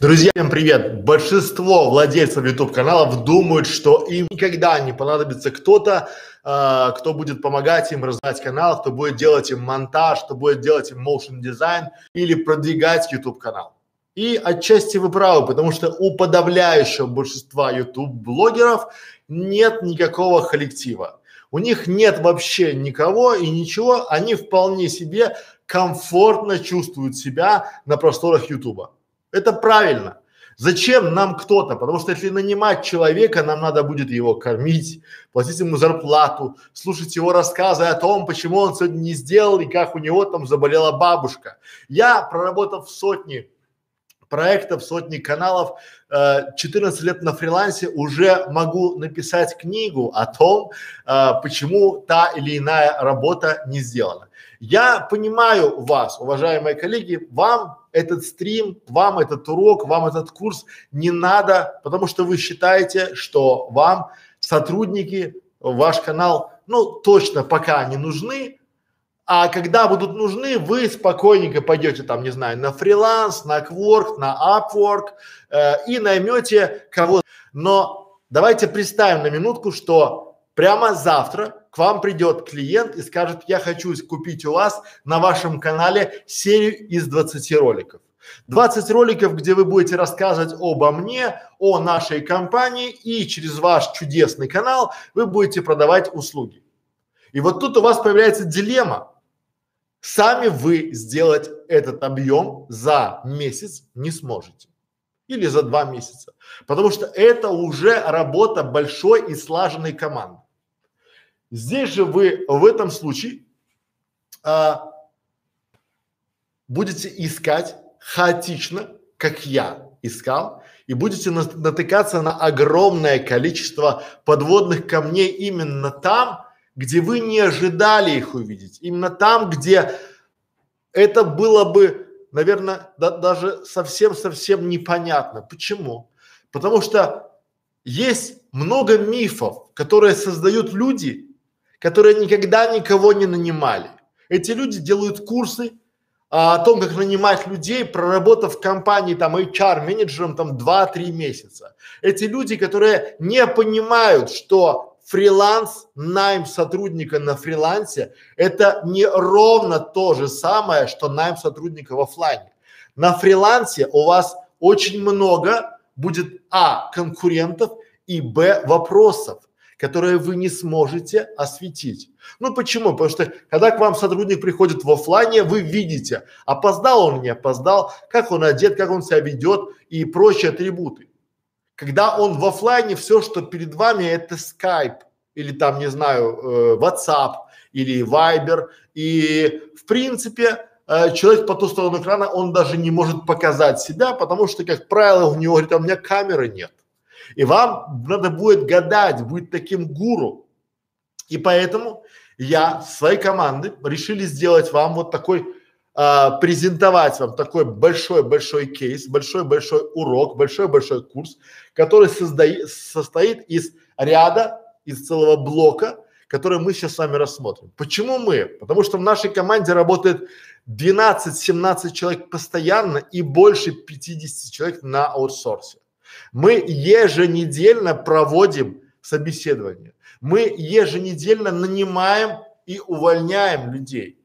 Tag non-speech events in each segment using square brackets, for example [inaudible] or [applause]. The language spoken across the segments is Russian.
Друзья, всем привет! Большинство владельцев YouTube каналов думают, что им никогда не понадобится кто-то, э, кто будет помогать им развивать канал, кто будет делать им монтаж, кто будет делать им motion дизайн или продвигать YouTube канал. И отчасти вы правы, потому что у подавляющего большинства YouTube блогеров нет никакого коллектива. У них нет вообще никого и ничего, они вполне себе комфортно чувствуют себя на просторах Ютуба. Это правильно. Зачем нам кто-то? Потому что если нанимать человека, нам надо будет его кормить, платить ему зарплату, слушать его рассказы о том, почему он сегодня не сделал и как у него там заболела бабушка. Я, проработав сотни проектов, сотни каналов, э, 14 лет на фрилансе, уже могу написать книгу о том, э, почему та или иная работа не сделана. Я понимаю вас, уважаемые коллеги, вам этот стрим, вам этот урок, вам этот курс не надо, потому что вы считаете, что вам сотрудники, ваш канал, ну, точно пока не нужны, а когда будут нужны, вы спокойненько пойдете там, не знаю, на фриланс, на Quark, на Upwork э, и наймете кого-то. Но давайте представим на минутку, что прямо завтра к вам придет клиент и скажет, я хочу купить у вас на вашем канале серию из 20 роликов. 20 роликов, где вы будете рассказывать обо мне, о нашей компании и через ваш чудесный канал вы будете продавать услуги. И вот тут у вас появляется дилемма. Сами вы сделать этот объем за месяц не сможете. Или за два месяца. Потому что это уже работа большой и слаженной команды. Здесь же вы в этом случае а, будете искать хаотично, как я искал, и будете на, натыкаться на огромное количество подводных камней именно там, где вы не ожидали их увидеть, именно там, где это было бы, наверное, да, даже совсем-совсем непонятно. Почему? Потому что есть много мифов, которые создают люди, которые никогда никого не нанимали. Эти люди делают курсы а, о том, как нанимать людей, проработав в компании там HR менеджером там 2-3 месяца. Эти люди, которые не понимают, что фриланс, найм сотрудника на фрилансе – это не ровно то же самое, что найм сотрудника в офлайне. На фрилансе у вас очень много будет а конкурентов и б вопросов которые вы не сможете осветить. Ну почему? Потому что когда к вам сотрудник приходит в офлайне, вы видите, опоздал он, не опоздал, как он одет, как он себя ведет и прочие атрибуты. Когда он в офлайне, все, что перед вами, это Skype или там, не знаю, э, WhatsApp или Viber. И в принципе, э, человек по ту сторону экрана, он даже не может показать себя, потому что, как правило, у него говорит, а у меня камеры нет. И вам надо будет гадать, быть таким гуру. И поэтому я с своей командой решили сделать вам вот такой, а, презентовать вам такой большой-большой кейс, большой-большой урок, большой-большой курс, который созда- состоит из ряда, из целого блока, который мы сейчас с вами рассмотрим. Почему мы? Потому что в нашей команде работает 12-17 человек постоянно и больше 50 человек на аутсорсе. Мы еженедельно проводим собеседование. Мы еженедельно нанимаем и увольняем людей.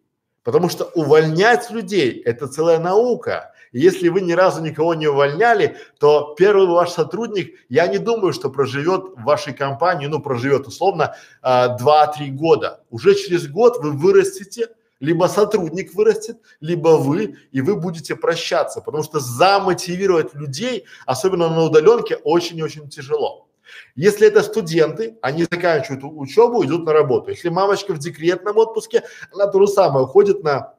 Потому что увольнять людей – это целая наука. Если вы ни разу никого не увольняли, то первый ваш сотрудник, я не думаю, что проживет в вашей компании, ну, проживет условно а, два-три года. Уже через год вы вырастете либо сотрудник вырастет, либо вы, и вы будете прощаться, потому что замотивировать людей, особенно на удаленке, очень-очень тяжело. Если это студенты, они заканчивают учебу, идут на работу. Если мамочка в декретном отпуске, она то же самое уходит на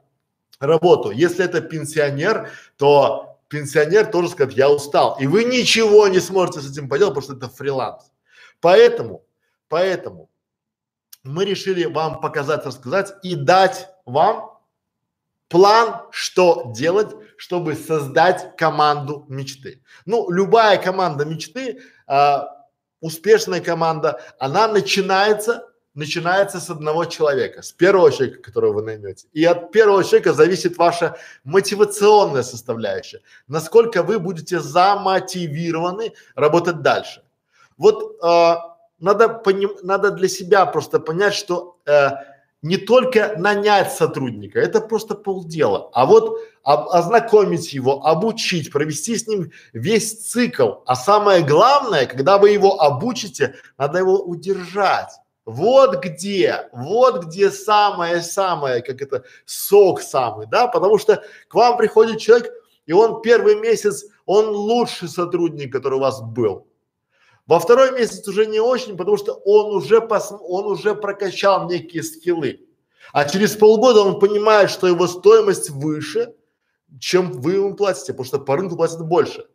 работу. Если это пенсионер, то пенсионер тоже скажет, я устал. И вы ничего не сможете с этим поделать, потому что это фриланс. Поэтому, поэтому мы решили вам показать, рассказать и дать вам план, что делать, чтобы создать команду мечты. Ну, любая команда мечты, а, успешная команда, она начинается начинается с одного человека, с первого человека, которого вы наймете. И от первого человека зависит ваша мотивационная составляющая, насколько вы будете замотивированы работать дальше. Вот э, надо поним, надо для себя просто понять, что э, не только нанять сотрудника, это просто полдела, а вот об, ознакомить его, обучить, провести с ним весь цикл. А самое главное, когда вы его обучите, надо его удержать. Вот где, вот где самое-самое, как это, сок самый, да, потому что к вам приходит человек, и он первый месяц, он лучший сотрудник, который у вас был. Во второй месяц уже не очень, потому что он уже пос, он уже прокачал некие скиллы. А через полгода он понимает, что его стоимость выше, чем вы ему платите, потому что по рынку платят больше.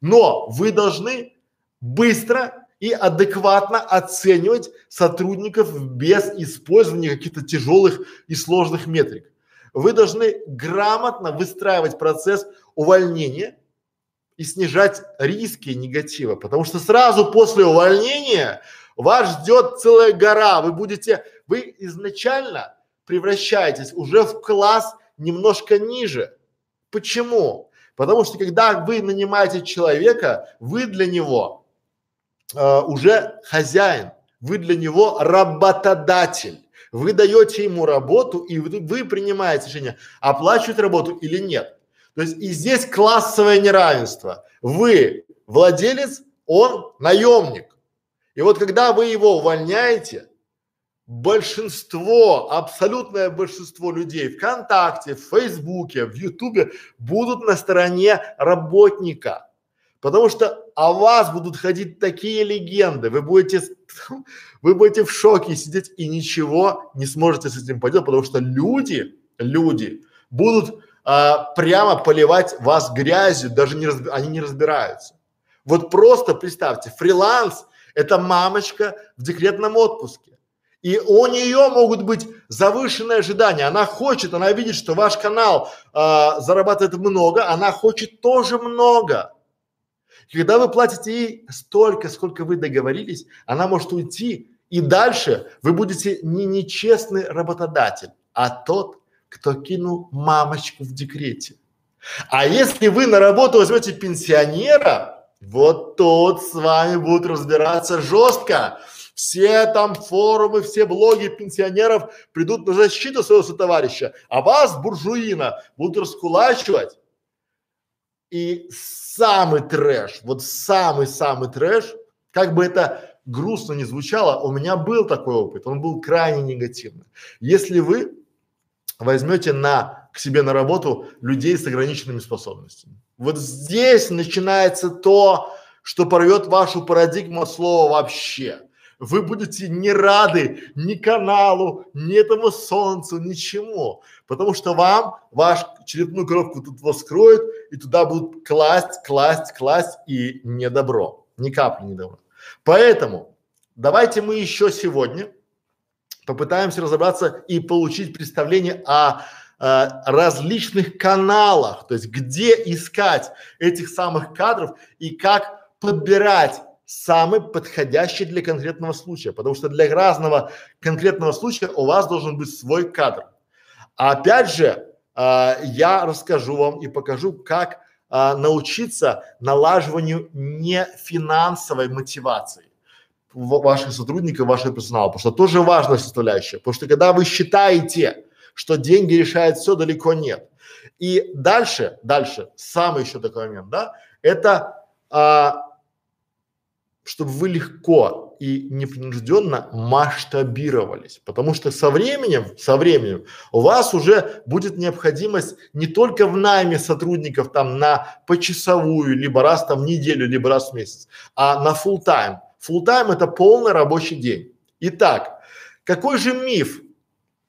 Но вы должны быстро и адекватно оценивать сотрудников без использования каких-то тяжелых и сложных метрик. Вы должны грамотно выстраивать процесс увольнения и снижать риски негатива, потому что сразу после увольнения вас ждет целая гора, вы будете, вы изначально превращаетесь уже в класс немножко ниже. Почему? Потому что когда вы нанимаете человека, вы для него э, уже хозяин, вы для него работодатель. Вы даете ему работу и вы, вы принимаете решение, оплачивать работу или нет. То есть и здесь классовое неравенство. Вы владелец, он наемник. И вот когда вы его увольняете, большинство, абсолютное большинство людей ВКонтакте, в Фейсбуке, в Ютубе будут на стороне работника. Потому что о вас будут ходить такие легенды, вы будете, [laughs] вы будете в шоке сидеть и ничего не сможете с этим поделать, потому что люди, люди будут а, прямо поливать вас грязью, даже не разби, они не разбираются. Вот просто представьте, фриланс – это мамочка в декретном отпуске. И у нее могут быть завышенные ожидания. Она хочет, она видит, что ваш канал а, зарабатывает много, она хочет тоже много. Когда вы платите ей столько, сколько вы договорились, она может уйти, и дальше вы будете не нечестный работодатель, а тот, кто кинул мамочку в декрете. А если вы на работу возьмете пенсионера, вот тот с вами будут разбираться жестко. Все там форумы, все блоги пенсионеров придут на защиту своего сотоварища, а вас, буржуина, будут раскулачивать. И самый трэш, вот самый-самый трэш, как бы это грустно не звучало, у меня был такой опыт, он был крайне негативный. Если вы возьмете на, к себе на работу людей с ограниченными способностями. Вот здесь начинается то, что порвет вашу парадигму слова вообще. Вы будете не рады ни каналу, ни этому солнцу, ничему. Потому что вам ваш черепную коробку тут воскроют и туда будут класть, класть, класть и не добро. Ни капли не добро. Поэтому давайте мы еще сегодня попытаемся разобраться и получить представление о э, различных каналах, то есть где искать этих самых кадров и как подбирать самый подходящий для конкретного случая, потому что для разного конкретного случая у вас должен быть свой кадр. А опять же, э, я расскажу вам и покажу, как э, научиться налаживанию не финансовой мотивации ваших сотрудников, вашего персонала, потому что тоже важная составляющая, потому что когда вы считаете, что деньги решают все, далеко нет. И дальше, дальше, самый еще такой момент, да, это а, чтобы вы легко и непринужденно масштабировались, потому что со временем, со временем у вас уже будет необходимость не только в найме сотрудников там на почасовую, либо раз там в неделю, либо раз в месяц, а на full time Full тайм это полный рабочий день. Итак, какой же миф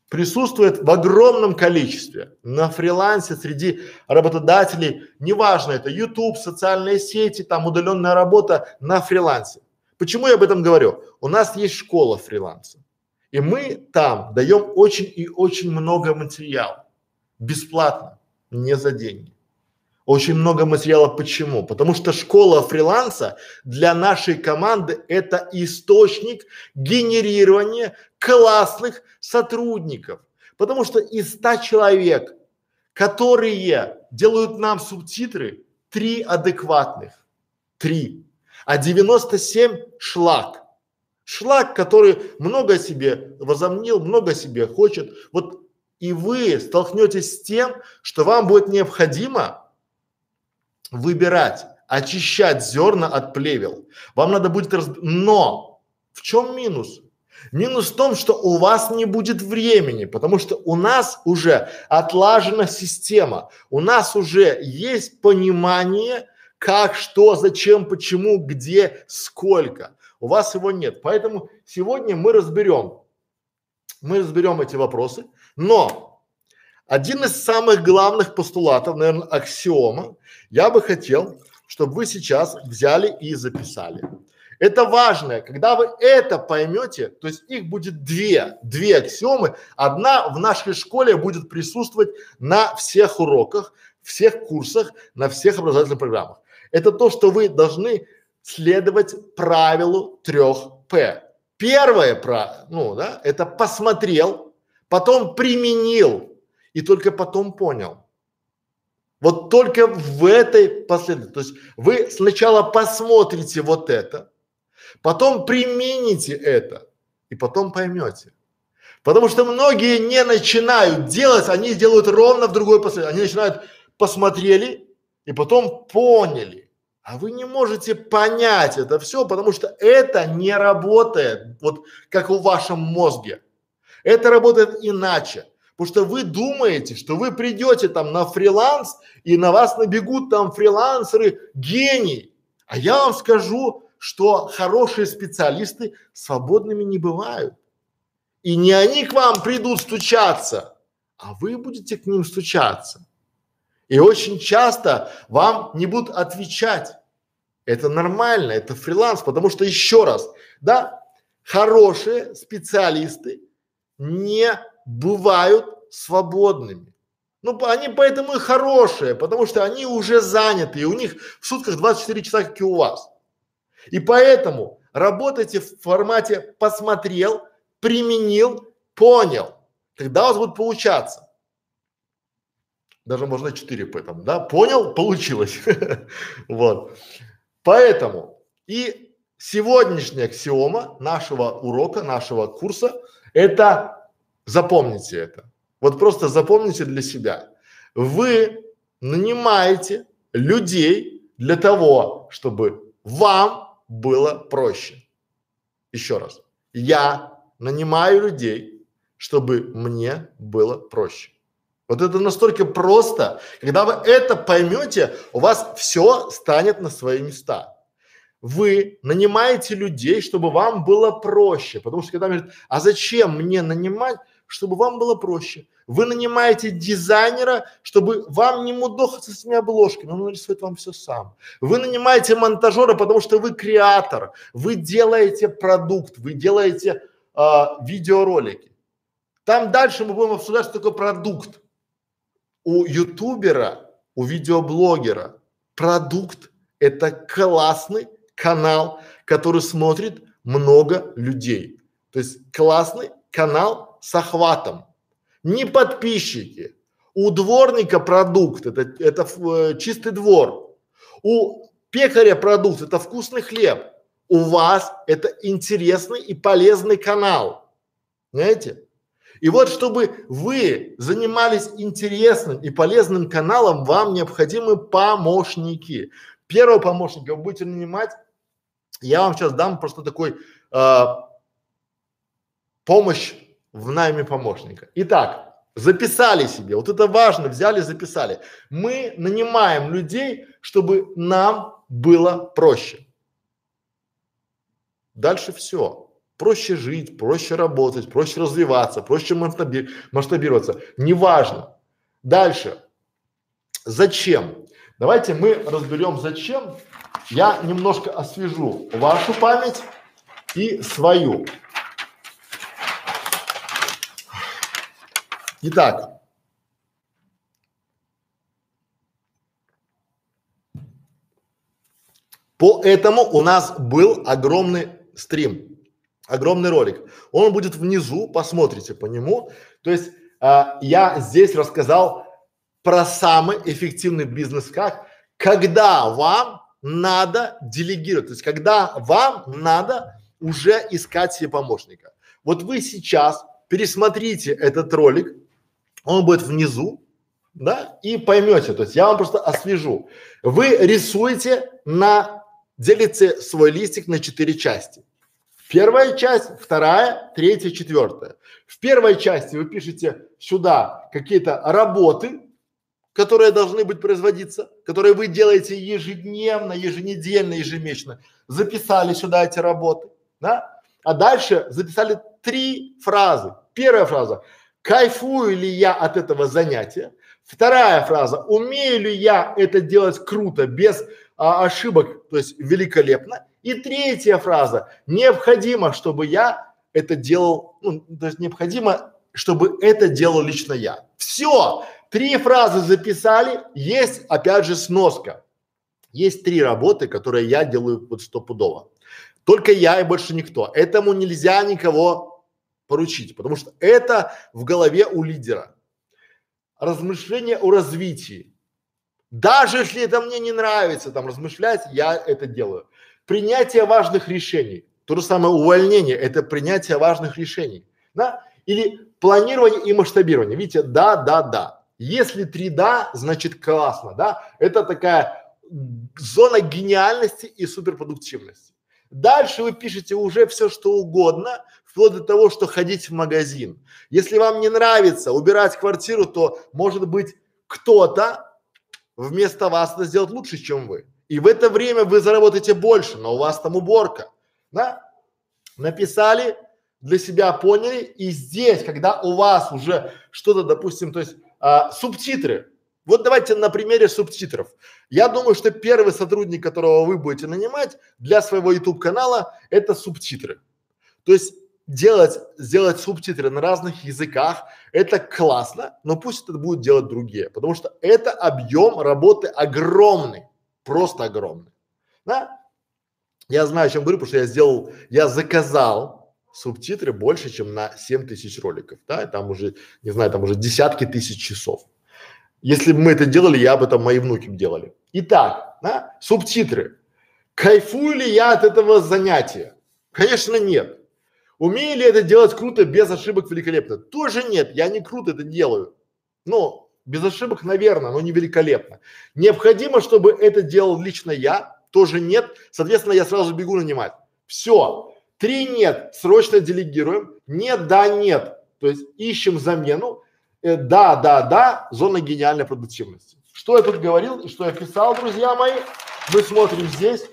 присутствует в огромном количестве на фрилансе среди работодателей, неважно это YouTube, социальные сети, там удаленная работа на фрилансе. Почему я об этом говорю? У нас есть школа фриланса, и мы там даем очень и очень много материала, бесплатно, не за деньги. Очень много материала. Почему? Потому что школа фриланса для нашей команды это источник генерирования классных сотрудников. Потому что из 100 человек, которые делают нам субтитры, три адекватных. Три. А 97 шлак. Шлак, который много себе возомнил, много себе хочет. Вот и вы столкнетесь с тем, что вам будет необходимо выбирать, очищать зерна от плевел. Вам надо будет раз... Но в чем минус? Минус в том, что у вас не будет времени, потому что у нас уже отлажена система, у нас уже есть понимание, как, что, зачем, почему, где, сколько. У вас его нет. Поэтому сегодня мы разберем, мы разберем эти вопросы, но один из самых главных постулатов, наверное, аксиома, я бы хотел, чтобы вы сейчас взяли и записали. Это важно, когда вы это поймете, то есть их будет две, две аксиомы. Одна в нашей школе будет присутствовать на всех уроках, всех курсах, на всех образовательных программах. Это то, что вы должны следовать правилу трех П. Первое про, ну да, это посмотрел, потом применил и только потом понял. Вот только в этой последовательности. То есть вы сначала посмотрите вот это, потом примените это и потом поймете. Потому что многие не начинают делать, они делают ровно в другой последовательности. Они начинают посмотрели и потом поняли. А вы не можете понять это все, потому что это не работает, вот как в вашем мозге. Это работает иначе. Потому что вы думаете, что вы придете там на фриланс и на вас набегут там фрилансеры гений. А я вам скажу, что хорошие специалисты свободными не бывают. И не они к вам придут стучаться, а вы будете к ним стучаться. И очень часто вам не будут отвечать. Это нормально, это фриланс, потому что еще раз, да, хорошие специалисты не бывают свободными. Ну, они поэтому и хорошие, потому что они уже заняты, и у них в сутках 24 часа, как и у вас. И поэтому работайте в формате посмотрел, применил, понял. Тогда у вас будет получаться даже можно 4 по этому, да, понял, получилось, [laughs] вот. Поэтому и сегодняшняя аксиома нашего урока, нашего курса, это запомните это, вот просто запомните для себя. Вы нанимаете людей для того, чтобы вам было проще. Еще раз, я нанимаю людей, чтобы мне было проще. Вот это настолько просто. Когда вы это поймете, у вас все станет на свои места. Вы нанимаете людей, чтобы вам было проще. Потому что когда говорят, а зачем мне нанимать, чтобы вам было проще? Вы нанимаете дизайнера, чтобы вам не мудохаться с этими обложками, он нарисует вам все сам. Вы нанимаете монтажера, потому что вы креатор, вы делаете продукт, вы делаете а, видеоролики. Там дальше мы будем обсуждать, что такое продукт у ютубера, у видеоблогера продукт – это классный канал, который смотрит много людей. То есть классный канал с охватом. Не подписчики. У дворника продукт – это, это э, чистый двор. У пекаря продукт – это вкусный хлеб. У вас это интересный и полезный канал. Знаете? И вот, чтобы вы занимались интересным и полезным каналом, вам необходимы помощники. Первого помощника вы будете нанимать, я вам сейчас дам просто такой э, помощь в найме помощника. Итак, записали себе, вот это важно, взяли, записали. Мы нанимаем людей, чтобы нам было проще. Дальше все проще жить, проще работать, проще развиваться, проще масштаби масштабироваться. Неважно. Дальше. Зачем? Давайте мы разберем зачем. Я немножко освежу вашу память и свою. Итак, Поэтому у нас был огромный стрим, огромный ролик. Он будет внизу, посмотрите по нему. То есть а, я здесь рассказал про самый эффективный бизнес как, когда вам надо делегировать, то есть когда вам надо уже искать себе помощника. Вот вы сейчас пересмотрите этот ролик, он будет внизу, да, и поймете, то есть я вам просто освежу. Вы рисуете на, делите свой листик на четыре части. Первая часть, вторая, третья, четвертая. В первой части вы пишете сюда какие-то работы, которые должны быть производиться, которые вы делаете ежедневно, еженедельно, ежемесячно. Записали сюда эти работы, да? А дальше записали три фразы. Первая фраза – кайфую ли я от этого занятия? Вторая фраза – умею ли я это делать круто, без а, ошибок, то есть великолепно? И третья фраза – необходимо, чтобы я это делал, ну, то есть необходимо, чтобы это делал лично я. Все, три фразы записали, есть опять же сноска. Есть три работы, которые я делаю вот стопудово. Только я и больше никто. Этому нельзя никого поручить, потому что это в голове у лидера. Размышление о развитии. Даже если это мне не нравится, там размышлять, я это делаю. Принятие важных решений. То же самое увольнение – это принятие важных решений. Да? Или планирование и масштабирование. Видите, да, да, да. Если три да, значит классно, да? Это такая зона гениальности и суперпродуктивности. Дальше вы пишете уже все, что угодно, вплоть до того, что ходить в магазин. Если вам не нравится убирать квартиру, то может быть кто-то вместо вас это сделает лучше, чем вы. И в это время вы заработаете больше, но у вас там уборка, да? Написали, для себя поняли, и здесь, когда у вас уже что-то, допустим, то есть а, субтитры. Вот давайте на примере субтитров. Я думаю, что первый сотрудник, которого вы будете нанимать для своего YouTube канала, это субтитры. То есть делать, сделать субтитры на разных языках, это классно, но пусть это будут делать другие, потому что это объем работы огромный просто огромный. Да? Я знаю, о чем говорю, потому что я сделал, я заказал субтитры больше, чем на 7 тысяч роликов, да, и там уже, не знаю, там уже десятки тысяч часов. Если бы мы это делали, я бы там мои внуки делали. Итак, да, субтитры. Кайфую ли я от этого занятия? Конечно, нет. Умею ли это делать круто, без ошибок, великолепно? Тоже нет, я не круто это делаю. Но без ошибок, наверное, но не великолепно. Необходимо, чтобы это делал лично я, тоже нет. Соответственно, я сразу бегу нанимать. Все. Три нет, срочно делегируем. Нет, да, нет. То есть ищем замену. Э, да, да, да, зона гениальной продуктивности. Что я тут говорил и что я писал, друзья мои? Мы смотрим здесь.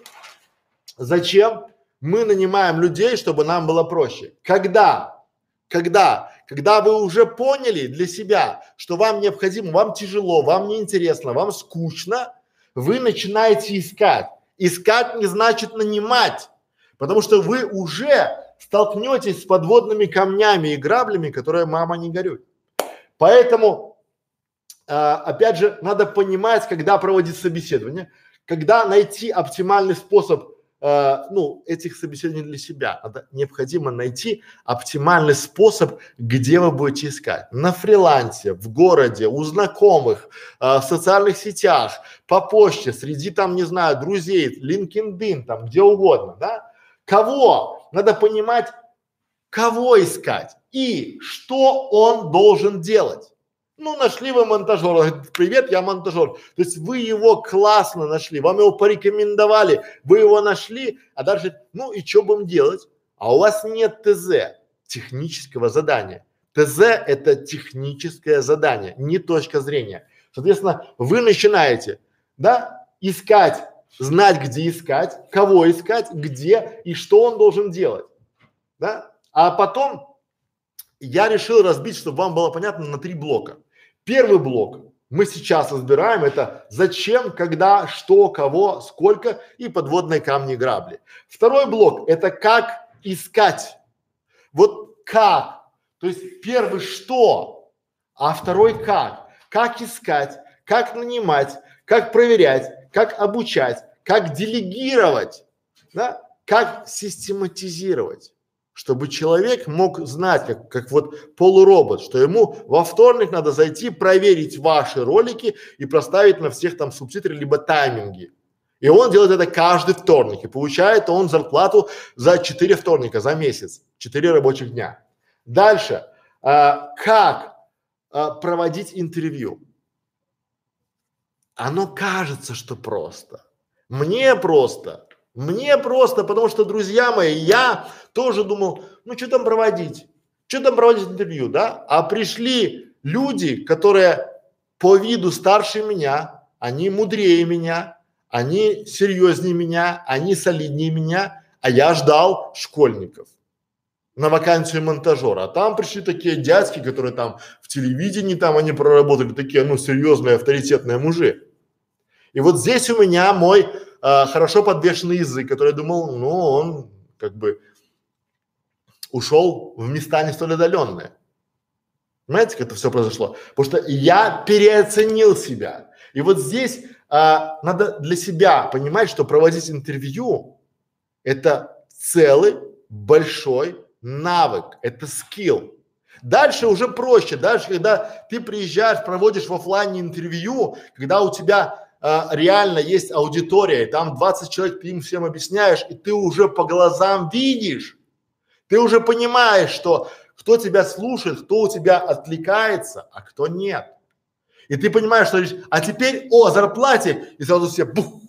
Зачем? Мы нанимаем людей, чтобы нам было проще. Когда? Когда? Когда вы уже поняли для себя, что вам необходимо, вам тяжело, вам неинтересно, вам скучно, вы начинаете искать. Искать не значит нанимать, потому что вы уже столкнетесь с подводными камнями и граблями, которые мама не горюет. Поэтому, э, опять же, надо понимать, когда проводить собеседование, когда найти оптимальный способ э, ну, этих собеседований для себя. Надо, необходимо найти оптимальный способ, где вы будете искать. На фрилансе, в городе, у знакомых, э, в социальных сетях, по почте, среди там, не знаю, друзей, LinkedIn, там, где угодно, да? Кого? Надо понимать, кого искать и что он должен делать. Ну, нашли вы монтажера, говорит, привет, я монтажер. То есть вы его классно нашли, вам его порекомендовали, вы его нашли, а дальше, ну и что будем делать? А у вас нет ТЗ, технического задания. ТЗ это техническое задание, не точка зрения. Соответственно, вы начинаете, да, искать, знать, где искать, кого искать, где и что он должен делать, да. А потом я решил разбить, чтобы вам было понятно, на три блока. Первый блок мы сейчас разбираем это зачем, когда, что, кого, сколько и подводные камни грабли. Второй блок это как искать. Вот как. То есть первый что, а второй как. Как искать, как нанимать, как проверять, как обучать, как делегировать, да, как систематизировать чтобы человек мог знать, как, как вот полуробот, что ему во вторник надо зайти, проверить ваши ролики и проставить на всех там субтитры либо тайминги. И он делает это каждый вторник и получает он зарплату за четыре вторника, за месяц, четыре рабочих дня. Дальше, а, как а, проводить интервью? Оно кажется, что просто. Мне просто. Мне просто, потому что, друзья мои, я тоже думал, ну что там проводить? Что там проводить интервью, да? А пришли люди, которые по виду старше меня, они мудрее меня, они серьезнее меня, они солиднее меня, а я ждал школьников на вакансию монтажера. А там пришли такие дядьки, которые там в телевидении там они проработали, такие, ну, серьезные, авторитетные мужи. И вот здесь у меня мой э, хорошо подвешенный язык, который думал, ну, он как бы ушел в места не столь отдаленные. Понимаете, как это все произошло? Потому что я переоценил себя. И вот здесь а, надо для себя понимать, что проводить интервью – это целый большой навык, это скилл. Дальше уже проще, дальше, когда ты приезжаешь, проводишь в офлайне интервью, когда у тебя а, реально есть аудитория, и там 20 человек, ты им всем объясняешь, и ты уже по глазам видишь, ты уже понимаешь, что кто тебя слушает, кто у тебя отвлекается, а кто нет. И ты понимаешь, что а теперь о зарплате, и сразу все бух,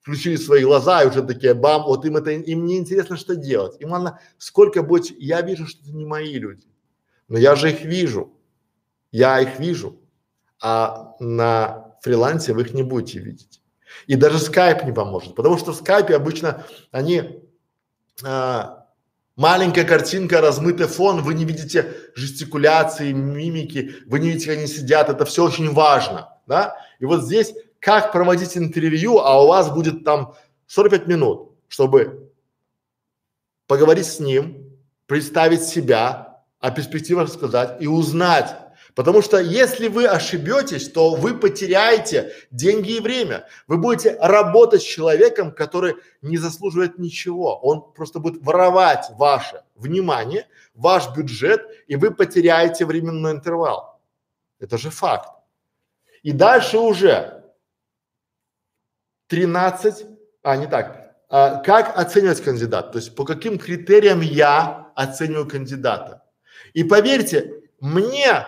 включили свои глаза и уже такие бам, вот им это, им не интересно, что делать. Им ладно, сколько будет, я вижу, что это не мои люди, но я же их вижу, я их вижу, а на фрилансе вы их не будете видеть. И даже скайп не поможет, потому что в скайпе обычно они а, Маленькая картинка, размытый фон, вы не видите жестикуляции, мимики, вы не видите, как они сидят, это все очень важно, да? И вот здесь, как проводить интервью, а у вас будет там 45 минут, чтобы поговорить с ним, представить себя, о перспективах сказать и узнать, Потому что если вы ошибетесь, то вы потеряете деньги и время. Вы будете работать с человеком, который не заслуживает ничего. Он просто будет воровать ваше внимание, ваш бюджет, и вы потеряете временной интервал. Это же факт. И дальше уже 13, а не так, а, как оценивать кандидата, то есть по каким критериям я оцениваю кандидата. И поверьте, мне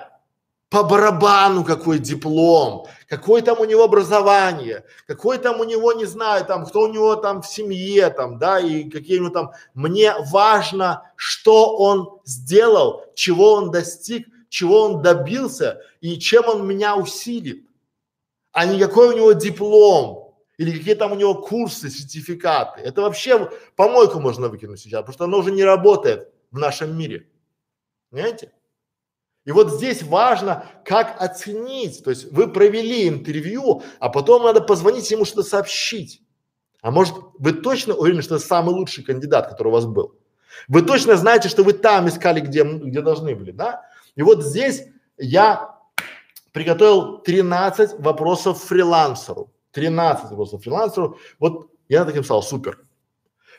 по барабану какой диплом, какое там у него образование, какой там у него, не знаю, там, кто у него там в семье, там, да, и какие у него там. Мне важно, что он сделал, чего он достиг, чего он добился и чем он меня усилит, а не какой у него диплом или какие там у него курсы, сертификаты. Это вообще помойку можно выкинуть сейчас, потому что оно уже не работает в нашем мире. Понимаете? И вот здесь важно, как оценить. То есть вы провели интервью, а потом надо позвонить ему что-то сообщить. А может, вы точно уверены, что это самый лучший кандидат, который у вас был? Вы точно знаете, что вы там искали, где, где должны были, да? И вот здесь я приготовил 13 вопросов фрилансеру. 13 вопросов фрилансеру. Вот я таким стал супер.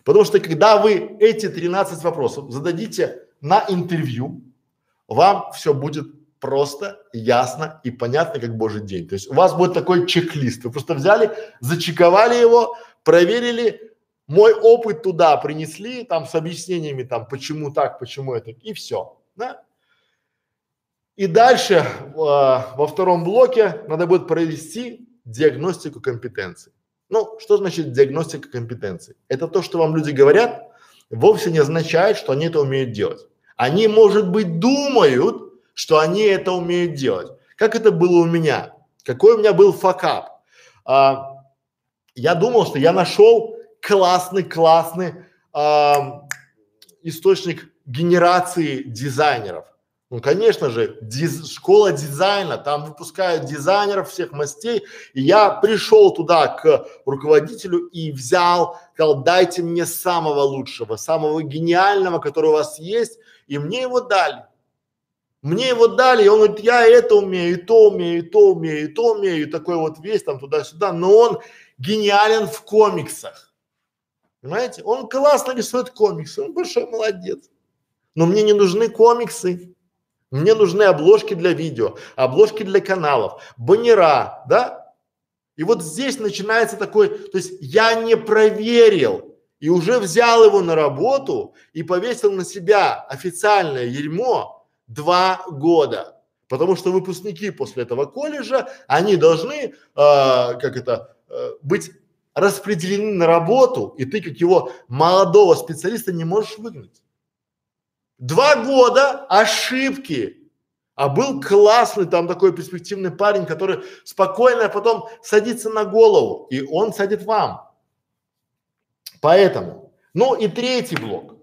Потому что когда вы эти 13 вопросов зададите на интервью, вам все будет просто, ясно и понятно, как божий день. То есть у вас будет такой чек-лист. Вы просто взяли, зачековали его, проверили, мой опыт туда принесли, там с объяснениями, там, почему так, почему это, и все, да? И дальше э, во втором блоке надо будет провести диагностику компетенций. Ну, что значит диагностика компетенций? Это то, что вам люди говорят, вовсе не означает, что они это умеют делать. Они, может быть, думают, что они это умеют делать. Как это было у меня? Какой у меня был факап? А, я думал, что я нашел классный, классный а, источник генерации дизайнеров. Ну, конечно же, диз, школа дизайна, там выпускают дизайнеров всех мастей. И я пришел туда к руководителю и взял, сказал, дайте мне самого лучшего, самого гениального, который у вас есть, и мне его дали. Мне его дали, и он говорит, я это умею, и то умею, и то умею, и то умею, и такой вот весь там туда-сюда, но он гениален в комиксах. Понимаете? Он классно рисует комиксы, он большой молодец. Но мне не нужны комиксы. Мне нужны обложки для видео, обложки для каналов, баннера, да? И вот здесь начинается такой, то есть я не проверил и уже взял его на работу и повесил на себя официальное ермо два года. Потому что выпускники после этого колледжа, они должны, э, как это, э, быть распределены на работу, и ты как его молодого специалиста не можешь выгнать. Два года ошибки. А был классный там такой перспективный парень, который спокойно потом садится на голову, и он садит вам. Поэтому, ну и третий блок.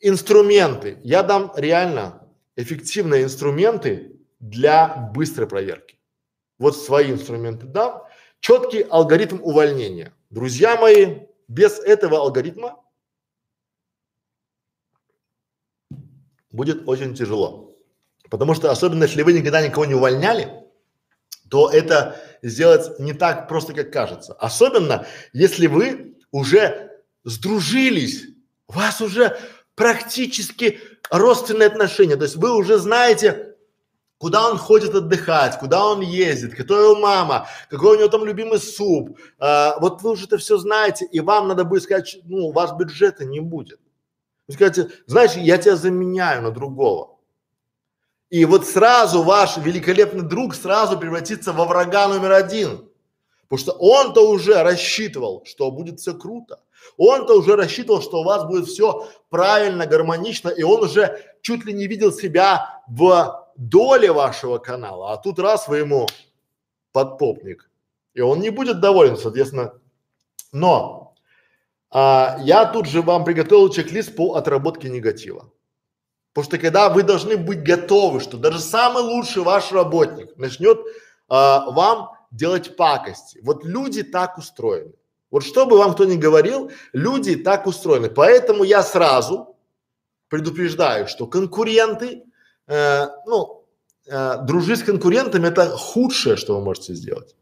Инструменты. Я дам реально эффективные инструменты для быстрой проверки. Вот свои инструменты дам. Четкий алгоритм увольнения. Друзья мои, без этого алгоритма будет очень тяжело. Потому что особенно если вы никогда никого не увольняли, то это сделать не так просто, как кажется. Особенно если вы уже сдружились, у вас уже практически родственные отношения, то есть вы уже знаете, куда он ходит отдыхать, куда он ездит, кто его мама, какой у него там любимый суп, а, вот вы уже это все знаете, и вам надо будет сказать, ну, у вас бюджета не будет. Вы скажете, знаешь, я тебя заменяю на другого. И вот сразу ваш великолепный друг сразу превратится во врага номер один. Потому что он-то уже рассчитывал, что будет все круто. Он-то уже рассчитывал, что у вас будет все правильно, гармонично, и он уже чуть ли не видел себя в доле вашего канала. А тут раз вы ему подпопник, и он не будет доволен, соответственно. Но а, я тут же вам приготовил чек-лист по отработке негатива. Потому что когда вы должны быть готовы, что даже самый лучший ваш работник начнет а, вам делать пакости. Вот люди так устроены. Вот что бы вам кто ни говорил, люди так устроены. Поэтому я сразу предупреждаю, что конкуренты, э, ну, э, дружить с конкурентами это худшее, что вы можете сделать.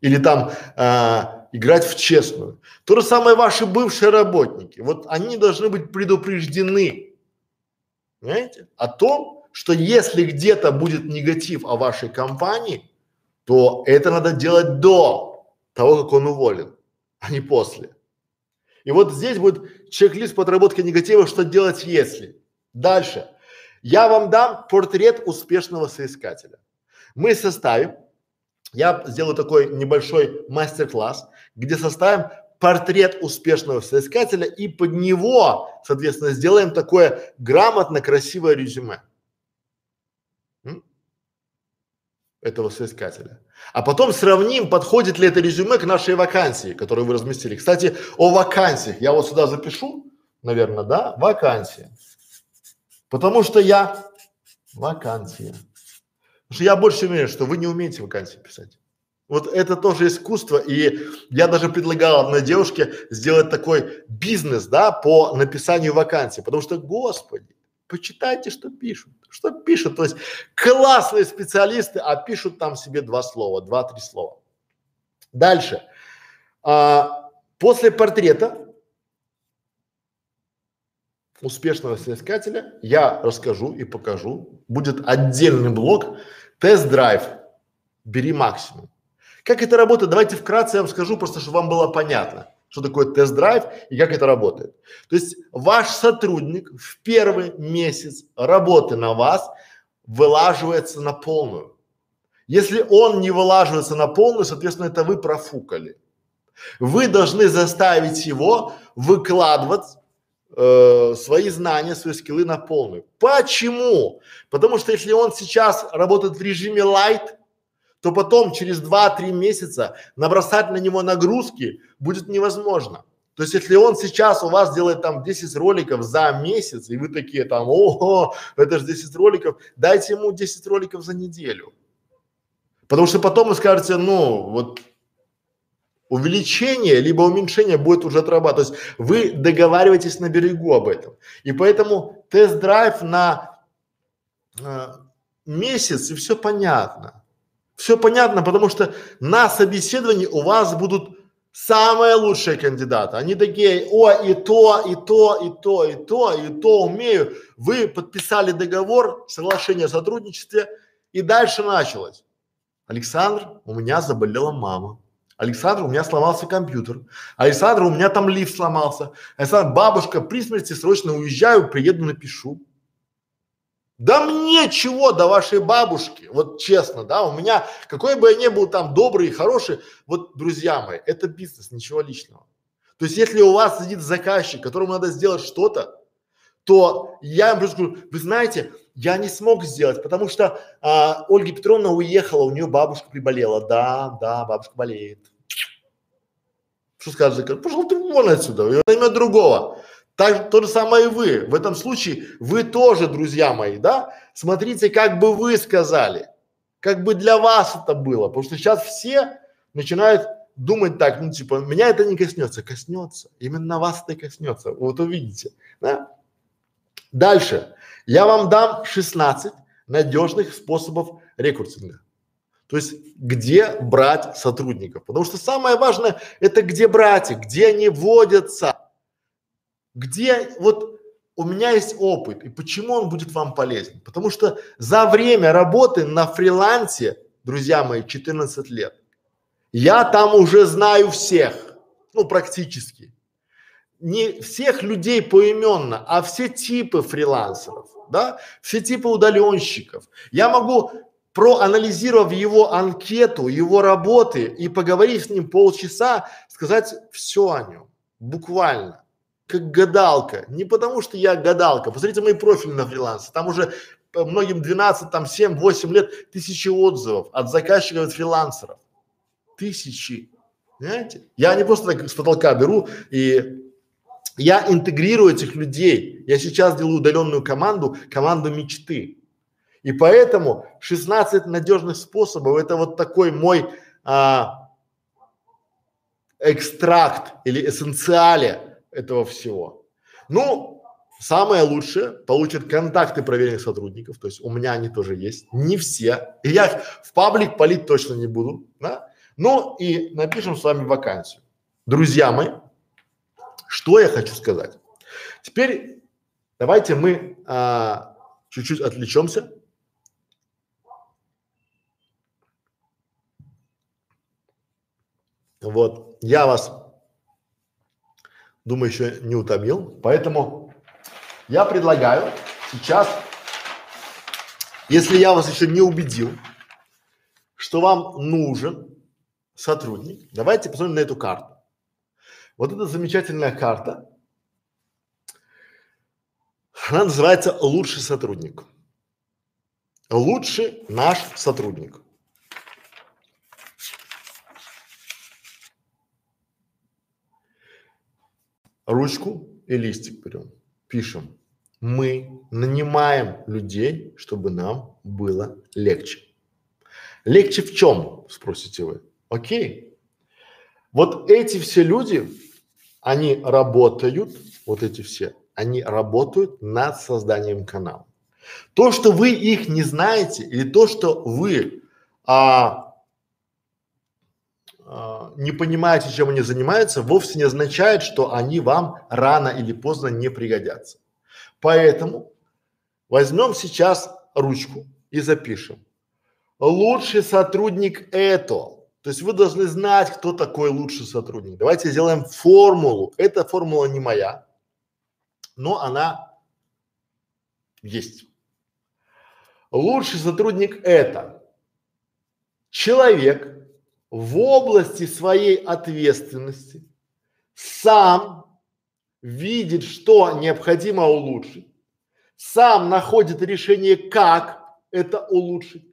Или там э, играть в честную. То же самое ваши бывшие работники. Вот они должны быть предупреждены, понимаете, о том, что если где-то будет негатив о вашей компании, то это надо делать до того, как он уволен, а не после. И вот здесь будет чек-лист подработки негатива, что делать если. Дальше. Я вам дам портрет успешного соискателя. Мы составим я сделаю такой небольшой мастер-класс, где составим портрет успешного соискателя и под него, соответственно, сделаем такое грамотно красивое резюме этого соискателя. А потом сравним, подходит ли это резюме к нашей вакансии, которую вы разместили. Кстати, о вакансиях. Я вот сюда запишу, наверное, да, вакансия. Потому что я вакансия. Потому что я больше уверен, что вы не умеете вакансии писать. Вот это тоже искусство, и я даже предлагал одной девушке сделать такой бизнес, да, по написанию вакансий, потому что, господи, почитайте, что пишут, что пишут, то есть классные специалисты, а пишут там себе два слова, два-три слова. Дальше. А, после портрета успешного соискателя я расскажу и покажу, будет отдельный блок Тест-драйв. Бери максимум. Как это работает? Давайте вкратце я вам скажу, просто чтобы вам было понятно, что такое тест-драйв и как это работает. То есть ваш сотрудник в первый месяц работы на вас вылаживается на полную. Если он не вылаживается на полную, соответственно, это вы профукали. Вы должны заставить его выкладывать э, свои знания, свои скиллы на полную. Почему? Потому что если он сейчас работает в режиме light, то потом через 2-3 месяца набросать на него нагрузки будет невозможно. То есть, если он сейчас у вас делает там 10 роликов за месяц, и вы такие там, ого, это же 10 роликов, дайте ему 10 роликов за неделю. Потому что потом вы скажете, ну, вот увеличение либо уменьшение будет уже отрабатывать. То есть вы договариваетесь на берегу об этом. И поэтому тест-драйв на э, месяц и все понятно. Все понятно, потому что на собеседовании у вас будут самые лучшие кандидаты. Они такие, о, и то, и то, и то, и то, и то умею. Вы подписали договор, соглашение о сотрудничестве, и дальше началось. Александр, у меня заболела мама. Александр, у меня сломался компьютер. Александр, у меня там лифт сломался. Александр, бабушка, при смерти срочно уезжаю, приеду, напишу. Да мне чего до вашей бабушки, вот честно, да, у меня, какой бы я ни был там добрый и хороший, вот, друзья мои, это бизнес, ничего личного. То есть, если у вас сидит заказчик, которому надо сделать что-то, то я им просто говорю, вы знаете, я не смог сделать, потому что а, Ольга Петровна уехала, у нее бабушка приболела. Да, да, бабушка болеет. Что скажет? Пошел ты вон отсюда, и наймет другого. Так, то же самое и вы. В этом случае вы тоже, друзья мои, да? Смотрите, как бы вы сказали, как бы для вас это было. Потому что сейчас все начинают думать так, ну типа, меня это не коснется. Коснется. Именно вас это коснется. Вот увидите, да? Дальше. Я вам дам 16 надежных способов рекрутинга. То есть, где брать сотрудников. Потому что самое важное, это где брать их, где они водятся. Где вот у меня есть опыт, и почему он будет вам полезен? Потому что за время работы на фрилансе, друзья мои, 14 лет, я там уже знаю всех, ну практически. Не всех людей поименно, а все типы фрилансеров, да, все типы удаленщиков. Я могу проанализировав его анкету, его работы и поговорив с ним полчаса, сказать все о нем, буквально как гадалка. Не потому что я гадалка. Посмотрите мои профили на фрилансе. Там уже многим 12, там 7, 8 лет, тысячи отзывов от заказчиков, от фрилансеров. Тысячи. Понимаете? Я не просто так с потолка беру и я интегрирую этих людей. Я сейчас делаю удаленную команду, команду мечты. И поэтому 16 надежных способов это вот такой мой а, экстракт или эссенциале этого всего. Ну, самое лучшее получат контакты проверенных сотрудников, то есть у меня они тоже есть, не все, и я их в паблик полить точно не буду, да? Ну и напишем с вами вакансию. Друзья мои, что я хочу сказать. Теперь давайте мы а, чуть-чуть отвлечемся. Вот, я вас думаю, еще не утомил. Поэтому я предлагаю сейчас, если я вас еще не убедил, что вам нужен сотрудник, давайте посмотрим на эту карту. Вот эта замечательная карта, она называется «Лучший сотрудник». Лучший наш сотрудник. Ручку и листик берем, пишем. Мы нанимаем людей, чтобы нам было легче. Легче в чем, спросите вы? Окей. Вот эти все люди, они работают, вот эти все, они работают над созданием канала. То, что вы их не знаете, или то, что вы а, не понимаете, чем они занимаются, вовсе не означает, что они вам рано или поздно не пригодятся. Поэтому возьмем сейчас ручку и запишем. Лучший сотрудник это. То есть вы должны знать, кто такой лучший сотрудник. Давайте сделаем формулу. Эта формула не моя, но она есть. Лучший сотрудник это человек, в области своей ответственности сам видит, что необходимо улучшить, сам находит решение, как это улучшить,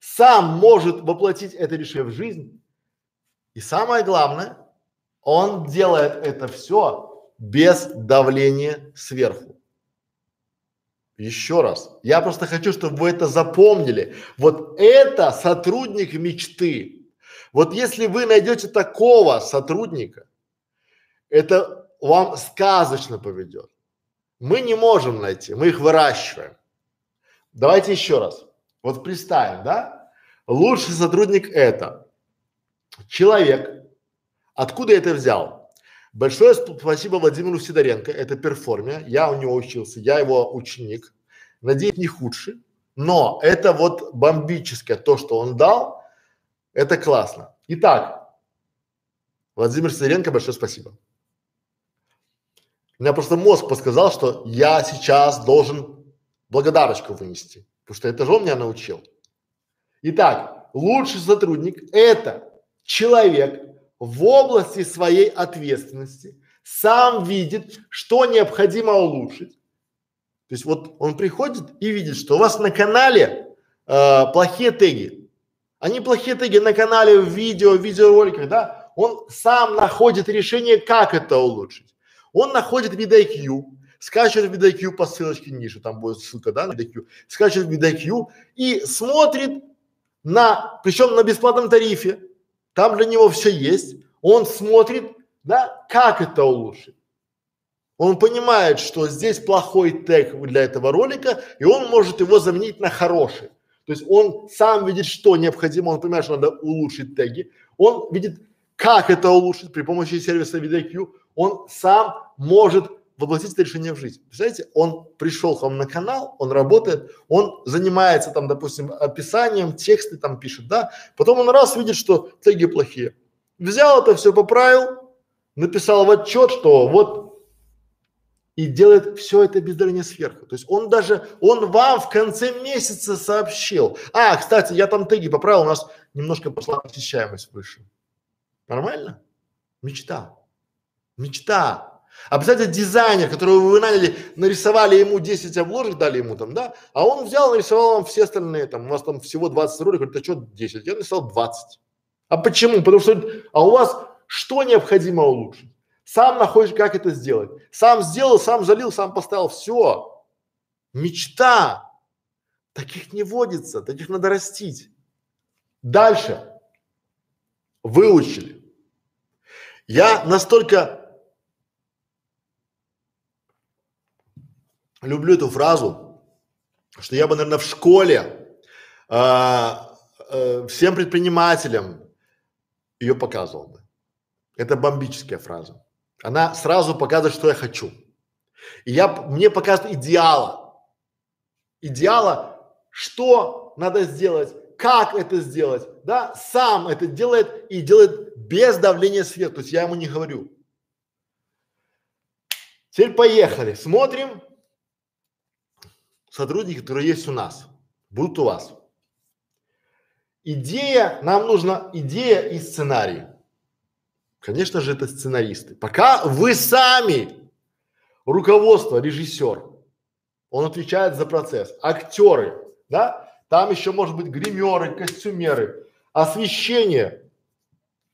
сам может воплотить это решение в жизнь. И самое главное, он делает это все без давления сверху. Еще раз, я просто хочу, чтобы вы это запомнили. Вот это сотрудник мечты. Вот если вы найдете такого сотрудника, это вам сказочно поведет. Мы не можем найти, мы их выращиваем. Давайте еще раз. Вот представим, да? Лучший сотрудник это человек. Откуда я это взял? Большое спасибо Владимиру Сидоренко, это перформия, я у него учился, я его ученик, надеюсь, не худший, но это вот бомбическое, то, что он дал, это классно. Итак, Владимир Сидоренко, большое спасибо. У меня просто мозг подсказал, что я сейчас должен благодарочку вынести, потому что это же он меня научил. Итак, лучший сотрудник – это человек в области своей ответственности, сам видит, что необходимо улучшить. То есть вот он приходит и видит, что у вас на канале э, плохие теги. Они плохие теги на канале, в видео, в видеороликах, да? Он сам находит решение, как это улучшить. Он находит VidIQ, скачивает VidIQ по ссылочке ниже, там будет ссылка, да, на VidIQ, скачивает VidIQ и смотрит на, причем на бесплатном тарифе, там для него все есть, он смотрит, да, как это улучшить. Он понимает, что здесь плохой тег для этого ролика, и он может его заменить на хороший. То есть он сам видит, что необходимо, он понимает, что надо улучшить теги, он видит, как это улучшить при помощи сервиса VidIQ, он сам может воплотить это решение в жизнь. Представляете, он пришел к вам на канал, он работает, он занимается там, допустим, описанием, тексты там пишет, да, потом он раз видит, что теги плохие. Взял это все, поправил, написал в отчет, что вот и делает все это без давления сверху. То есть он даже, он вам в конце месяца сообщил. А, кстати, я там теги поправил, у нас немножко пошла посещаемость выше. Нормально? Мечта. Мечта. А представьте, дизайнер, которого вы наняли, нарисовали ему 10 обложек, дали ему там, да, а он взял, нарисовал вам все остальные, там, у вас там всего 20 роликов, говорит, а что 10? Я нарисовал 20. А почему? Потому что, а у вас что необходимо улучшить? Сам находишь, как это сделать. Сам сделал, сам залил, сам поставил, все. Мечта. Таких не водится, таких надо растить. Дальше. Выучили. Я настолько люблю эту фразу, что я бы, наверное, в школе э, э, всем предпринимателям ее показывал бы. Это бомбическая фраза. Она сразу показывает, что я хочу. И я, мне показывает идеала. Идеала, что надо сделать, как это сделать, да, сам это делает и делает без давления сверху. То есть я ему не говорю. Теперь поехали, смотрим, сотрудники, которые есть у нас, будут у вас. Идея, нам нужна идея и сценарий. Конечно же, это сценаристы. Пока вы сами, руководство, режиссер, он отвечает за процесс. Актеры, да, там еще может быть гримеры, костюмеры, освещение,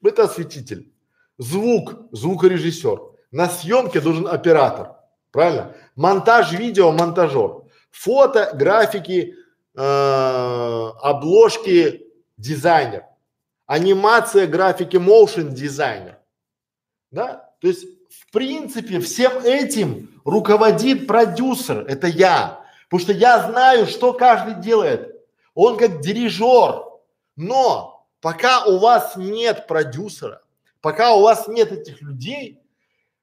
это осветитель, звук, звукорежиссер, на съемке должен оператор, правильно? Монтаж видео, монтажер. Фото, графики, э, обложки дизайнер, анимация, графики, motion дизайнер, да? То есть в принципе всем этим руководит продюсер, это я, потому что я знаю, что каждый делает. Он как дирижер, но пока у вас нет продюсера, пока у вас нет этих людей,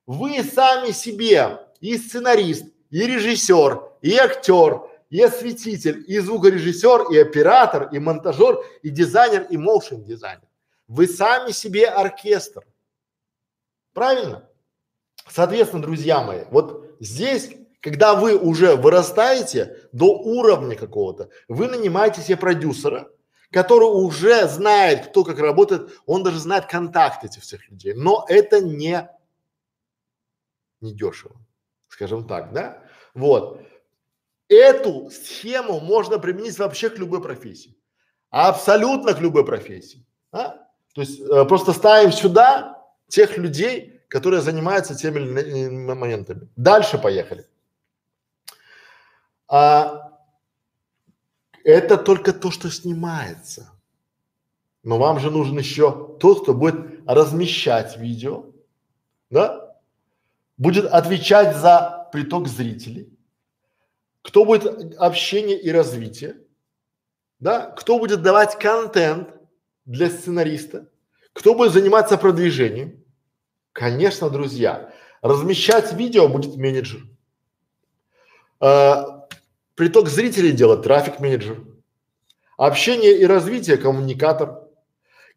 вы сами себе и сценарист, и режиссер, и актер, и осветитель, и звукорежиссер, и оператор, и монтажер, и дизайнер, и моушен дизайнер. Вы сами себе оркестр. Правильно? Соответственно, друзья мои, вот здесь, когда вы уже вырастаете до уровня какого-то, вы нанимаете себе продюсера, который уже знает, кто как работает, он даже знает контакты этих всех людей. Но это не, не дешево, скажем так, да? Вот. Эту схему можно применить вообще к любой профессии. Абсолютно к любой профессии. А? То есть э, просто ставим сюда тех людей, которые занимаются теми или иными моментами. Дальше поехали. А, это только то, что снимается. Но вам же нужен еще тот, кто будет размещать видео, да? Будет отвечать за приток зрителей, кто будет общение и развитие, да, кто будет давать контент для сценариста, кто будет заниматься продвижением. Конечно, друзья, размещать видео будет менеджер. А, приток зрителей делать трафик менеджер. Общение и развитие коммуникатор.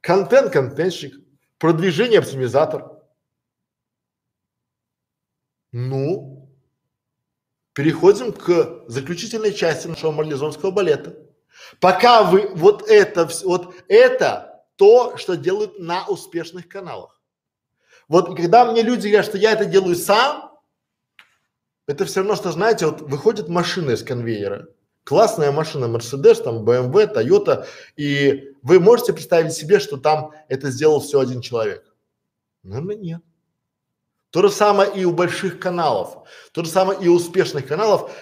Контент контентщик. Продвижение оптимизатор. Ну, переходим к заключительной части нашего марлезонского балета. Пока вы вот это, вот это то, что делают на успешных каналах. Вот когда мне люди говорят, что я это делаю сам, это все равно, что знаете, вот выходит машина из конвейера, классная машина, Mercedes, там BMW, Toyota, и вы можете представить себе, что там это сделал все один человек? Наверное, нет. То же самое и у больших каналов, то же самое и у успешных каналов.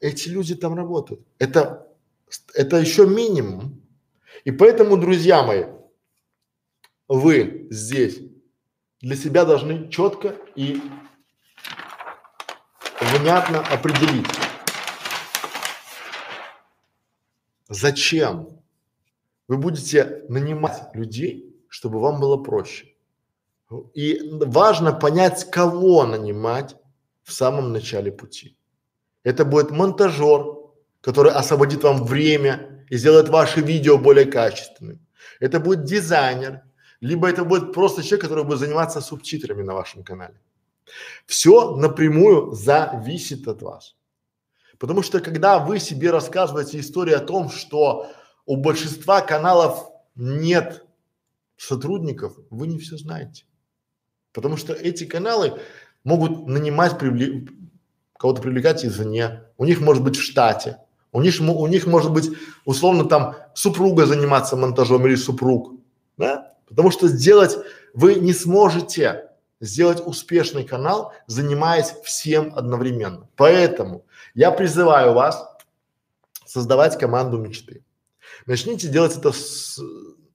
Эти люди там работают. Это, это еще минимум. И поэтому, друзья мои, вы здесь для себя должны четко и внятно определить, зачем вы будете нанимать людей, чтобы вам было проще. И важно понять, кого нанимать в самом начале пути. Это будет монтажер, который освободит вам время и сделает ваши видео более качественными. Это будет дизайнер, либо это будет просто человек, который будет заниматься субтитрами на вашем канале. Все напрямую зависит от вас. Потому что когда вы себе рассказываете историю о том, что у большинства каналов нет сотрудников, вы не все знаете. Потому что эти каналы могут нанимать, привле... кого-то привлекать извне, у них может быть в штате, у них, у них может быть условно там супруга заниматься монтажом или супруг, да? Потому что сделать вы не сможете сделать успешный канал, занимаясь всем одновременно. Поэтому я призываю вас создавать команду мечты. Начните делать это с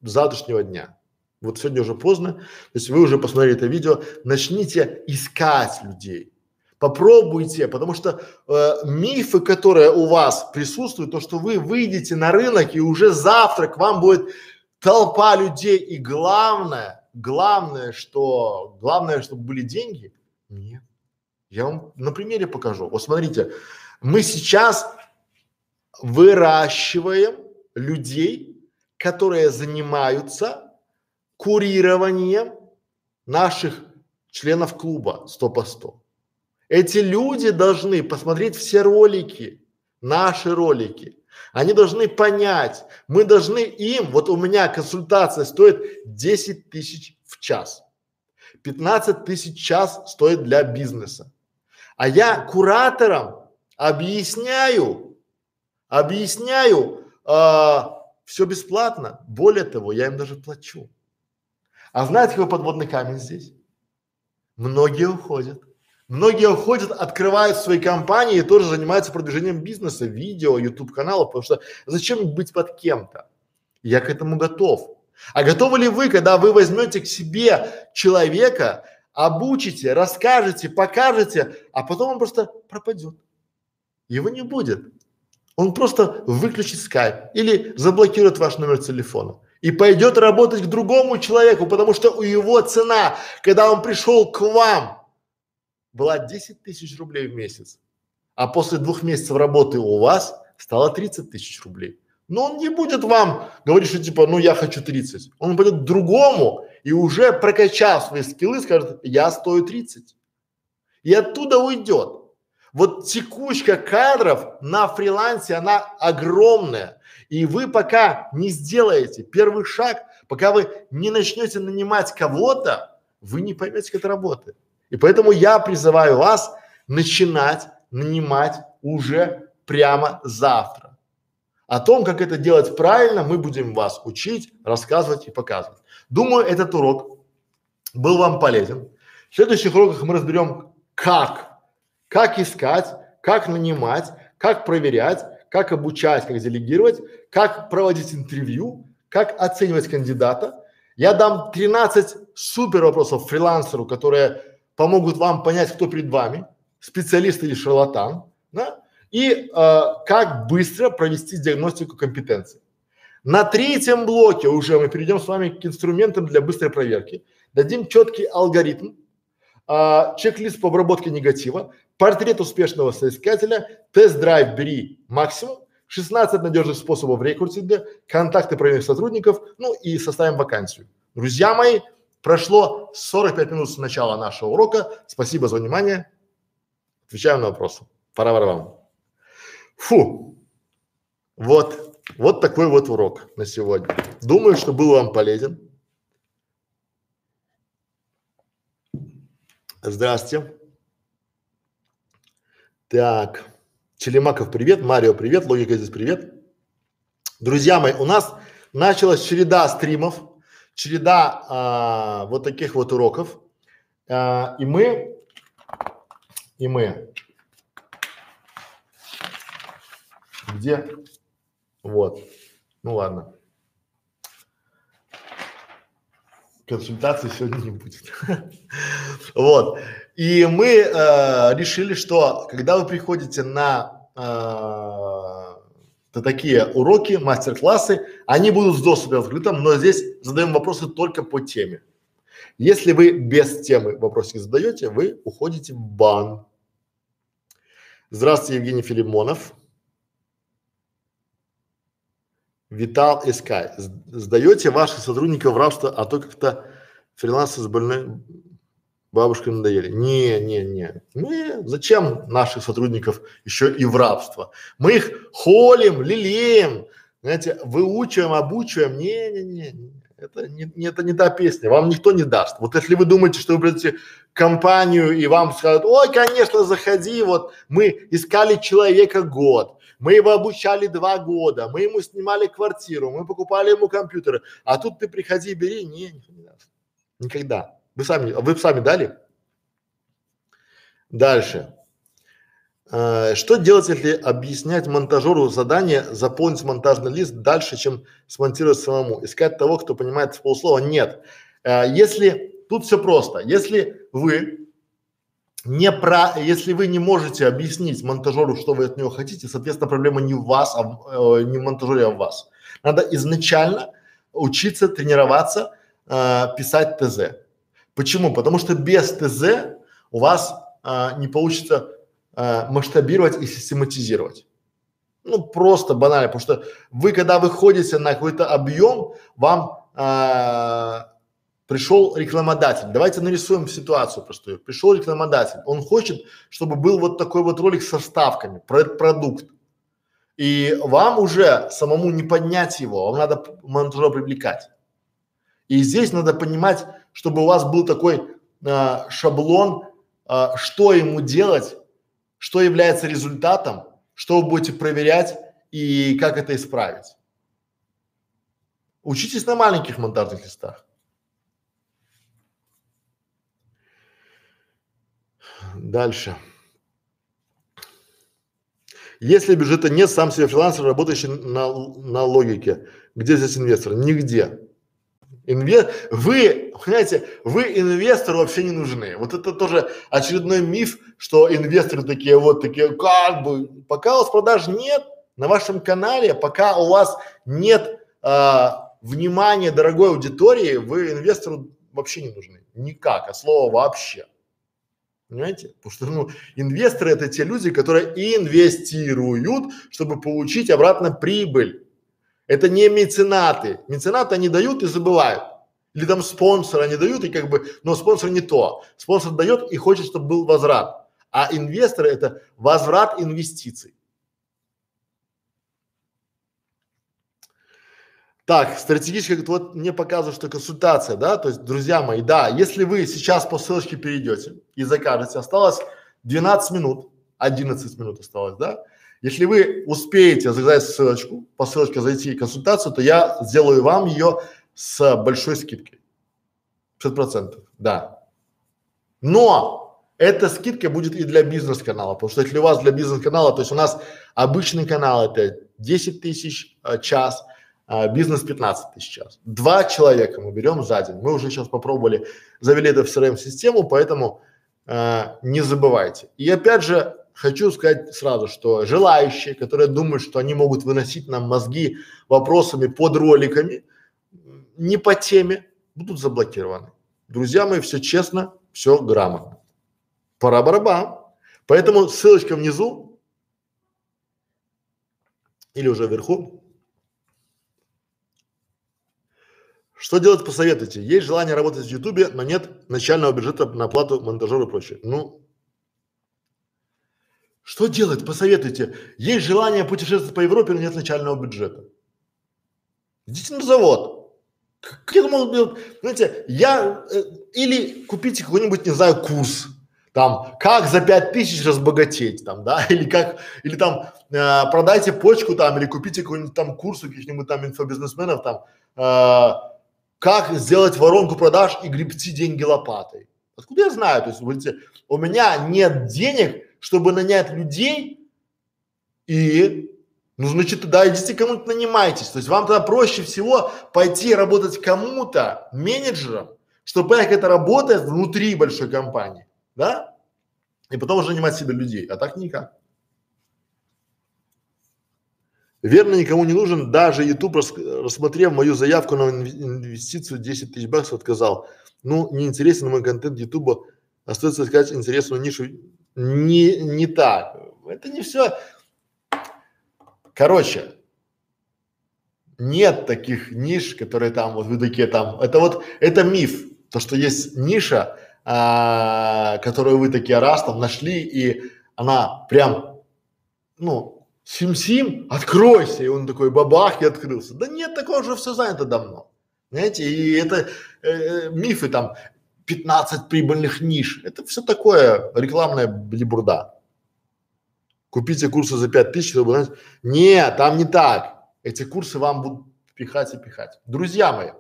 завтрашнего дня. Вот сегодня уже поздно, то есть вы уже посмотрели это видео, начните искать людей. Попробуйте, потому что э, мифы, которые у вас присутствуют, то, что вы выйдете на рынок и уже завтра к вам будет толпа людей и главное, главное, что, главное, чтобы были деньги, нет. Я вам на примере покажу. Вот смотрите, мы сейчас выращиваем людей, которые занимаются курированием наших членов клуба 100 по 100. Эти люди должны посмотреть все ролики, наши ролики. Они должны понять, мы должны им, вот у меня консультация стоит 10 тысяч в час, 15 тысяч в час стоит для бизнеса. А я кураторам объясняю, объясняю э, все бесплатно. Более того, я им даже плачу. А знаете, какой подводный камень здесь? Многие уходят. Многие уходят, открывают свои компании и тоже занимаются продвижением бизнеса, видео, YouTube каналов, потому что зачем быть под кем-то? Я к этому готов. А готовы ли вы, когда вы возьмете к себе человека, обучите, расскажете, покажете, а потом он просто пропадет? Его не будет. Он просто выключит скайп или заблокирует ваш номер телефона и пойдет работать к другому человеку, потому что у его цена, когда он пришел к вам, была 10 тысяч рублей в месяц, а после двух месяцев работы у вас стало 30 тысяч рублей. Но он не будет вам говорить, что типа, ну я хочу 30. Он пойдет к другому и уже прокачав свои скиллы, скажет, я стою 30. И оттуда уйдет. Вот текучка кадров на фрилансе, она огромная. И вы пока не сделаете первый шаг, пока вы не начнете нанимать кого-то, вы не поймете, как это работает. И поэтому я призываю вас начинать нанимать уже прямо завтра. О том, как это делать правильно, мы будем вас учить, рассказывать и показывать. Думаю, этот урок был вам полезен. В следующих уроках мы разберем, как, как искать, как нанимать, как проверять, как обучать, как делегировать, как проводить интервью, как оценивать кандидата. Я дам 13 супер вопросов фрилансеру, которые помогут вам понять, кто перед вами, специалист или шарлатан, да? и э, как быстро провести диагностику компетенции. На третьем блоке уже мы перейдем с вами к инструментам для быстрой проверки. Дадим четкий алгоритм, э, чек-лист по обработке негатива, портрет успешного соискателя, тест-драйв бери максимум, 16 надежных способов рекрутинга, контакты проверенных сотрудников, ну и составим вакансию. Друзья мои, прошло 45 минут с начала нашего урока. Спасибо за внимание. Отвечаем на вопросы. Пора вам. Фу. Вот. Вот такой вот урок на сегодня. Думаю, что был вам полезен. Здравствуйте. Так. Челемаков, привет. Марио, привет. Логика здесь, привет. Друзья мои, у нас началась череда стримов, череда а, вот таких вот уроков. А, и мы, и мы, где, вот, ну ладно. Консультации сегодня не будет. [laughs] вот. И мы э, решили, что когда вы приходите на э, такие уроки, мастер-классы, они будут с доступом открытым, но здесь задаем вопросы только по теме. Если вы без темы вопросики задаете, вы уходите в бан. Здравствуйте, Евгений Филимонов. Витал Искай. Сдаете ваших сотрудников в рабство, а то как-то фрилансы с больной бабушкой надоели. Не, не, не. Мы зачем наших сотрудников еще и в рабство? Мы их холим, лелеем, знаете, выучиваем, обучиваем. Не, не, не. Это не, это не та песня, вам никто не даст. Вот если вы думаете, что вы придете компанию и вам скажут, ой, конечно, заходи, вот мы искали человека год, мы его обучали два года, мы ему снимали квартиру, мы покупали ему компьютеры, а тут ты приходи, бери, не, никто не. Никогда. Вы сами, вы сами дали? Дальше. Э, что делать, если объяснять монтажеру задание, заполнить монтажный лист дальше, чем смонтировать самому? Искать того, кто понимает в полслова? Нет. Э, если, тут все просто. Если вы не про, если вы не можете объяснить монтажеру, что вы от него хотите, соответственно, проблема не в вас, а в, э, не в монтажере, а в вас. Надо изначально учиться, тренироваться, э, писать ТЗ. Почему? Потому что без ТЗ у вас а, не получится а, масштабировать и систематизировать. Ну, просто банально, потому что вы, когда выходите на какой-то объем, вам а, пришел рекламодатель. Давайте нарисуем ситуацию простую. Пришел рекламодатель, он хочет, чтобы был вот такой вот ролик со вставками, про этот продукт. И вам уже самому не поднять его, вам надо монтажера привлекать. И здесь надо понимать, чтобы у вас был такой а, шаблон, а, что ему делать, что является результатом, что вы будете проверять и как это исправить. Учитесь на маленьких монтажных листах. Дальше. Если бюджета нет, сам себе фрилансер, работающий на, на логике. Где здесь инвестор? Нигде. Инве... Вы, понимаете, вы инвестору вообще не нужны. Вот это тоже очередной миф, что инвесторы такие вот такие, как бы, пока у вас продаж нет на вашем канале, пока у вас нет а, внимания дорогой аудитории, вы инвестору вообще не нужны. Никак, от слова вообще. Понимаете? Потому что, ну, инвесторы это те люди, которые инвестируют, чтобы получить обратно прибыль. Это не меценаты. Меценаты они дают и забывают. Или там спонсоры они дают и как бы, но спонсор не то. Спонсор дает и хочет, чтобы был возврат. А инвесторы это возврат инвестиций. Так, стратегически, вот мне показывают, что консультация, да, то есть, друзья мои, да, если вы сейчас по ссылочке перейдете и закажете, осталось 12 минут, 11 минут осталось, да, если вы успеете заказать ссылочку, по ссылочке зайти в консультацию, то я сделаю вам ее с большой скидкой. 50%, да. Но эта скидка будет и для бизнес-канала, потому что если у вас для бизнес-канала, то есть у нас обычный канал это 10 тысяч э, час, а, бизнес 15 тысяч час. Два человека мы берем за день. Мы уже сейчас попробовали, завели это в CRM-систему, поэтому э, не забывайте. И опять же, хочу сказать сразу, что желающие, которые думают, что они могут выносить нам мозги вопросами под роликами, не по теме, будут заблокированы. Друзья мои, все честно, все грамотно. Пора барабан. Поэтому ссылочка внизу или уже вверху. Что делать, посоветуйте? Есть желание работать в Ютубе, но нет начального бюджета на оплату монтажера и прочее. Ну, что делать, посоветуйте? Есть желание путешествовать по Европе, но нет начального бюджета. Идите на завод. Как это могут делать? Знаете, я, э, или купите какой-нибудь, не знаю, курс, там, как за пять тысяч разбогатеть, там, да, [laughs] или как, или там, э, продайте почку там, или купите какой-нибудь там курс у каких-нибудь там инфобизнесменов, там, э, как сделать воронку продаж и гребти деньги лопатой. Откуда я знаю? То есть, вы говорите, у меня нет денег, чтобы нанять людей и ну, значит, тогда идите кому-то нанимайтесь. То есть вам тогда проще всего пойти работать кому-то, менеджером, чтобы как это работает внутри большой компании, да? И потом уже нанимать себе людей, а так никак. Верно, никому не нужен. Даже YouTube, рас, рассмотрев мою заявку на инвестицию 10 тысяч баксов, отказал. Ну, не интересен мой контент YouTube. Остается искать интересную нишу не, не так. Это не все. Короче, нет таких ниш, которые там, вот вы такие там, это вот, это миф, то, что есть ниша, а, которую вы такие раз там нашли, и она прям, ну, сим-сим, откройся, и он такой бабах и открылся. Да нет, такого уже все занято давно. Знаете, и это э, э мифы там, 15 прибыльных ниш. Это все такое рекламная блибурда. Купите курсы за 5 тысяч, чтобы. Нет, там не так. Эти курсы вам будут пихать и пихать. Друзья мои,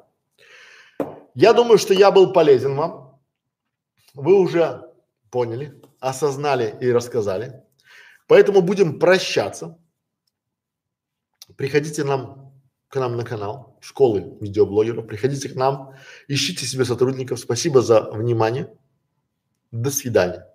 я думаю, что я был полезен вам. Вы уже поняли, осознали и рассказали. Поэтому будем прощаться. Приходите нам к нам на канал школы видеоблогеров. Приходите к нам, ищите себе сотрудников. Спасибо за внимание. До свидания.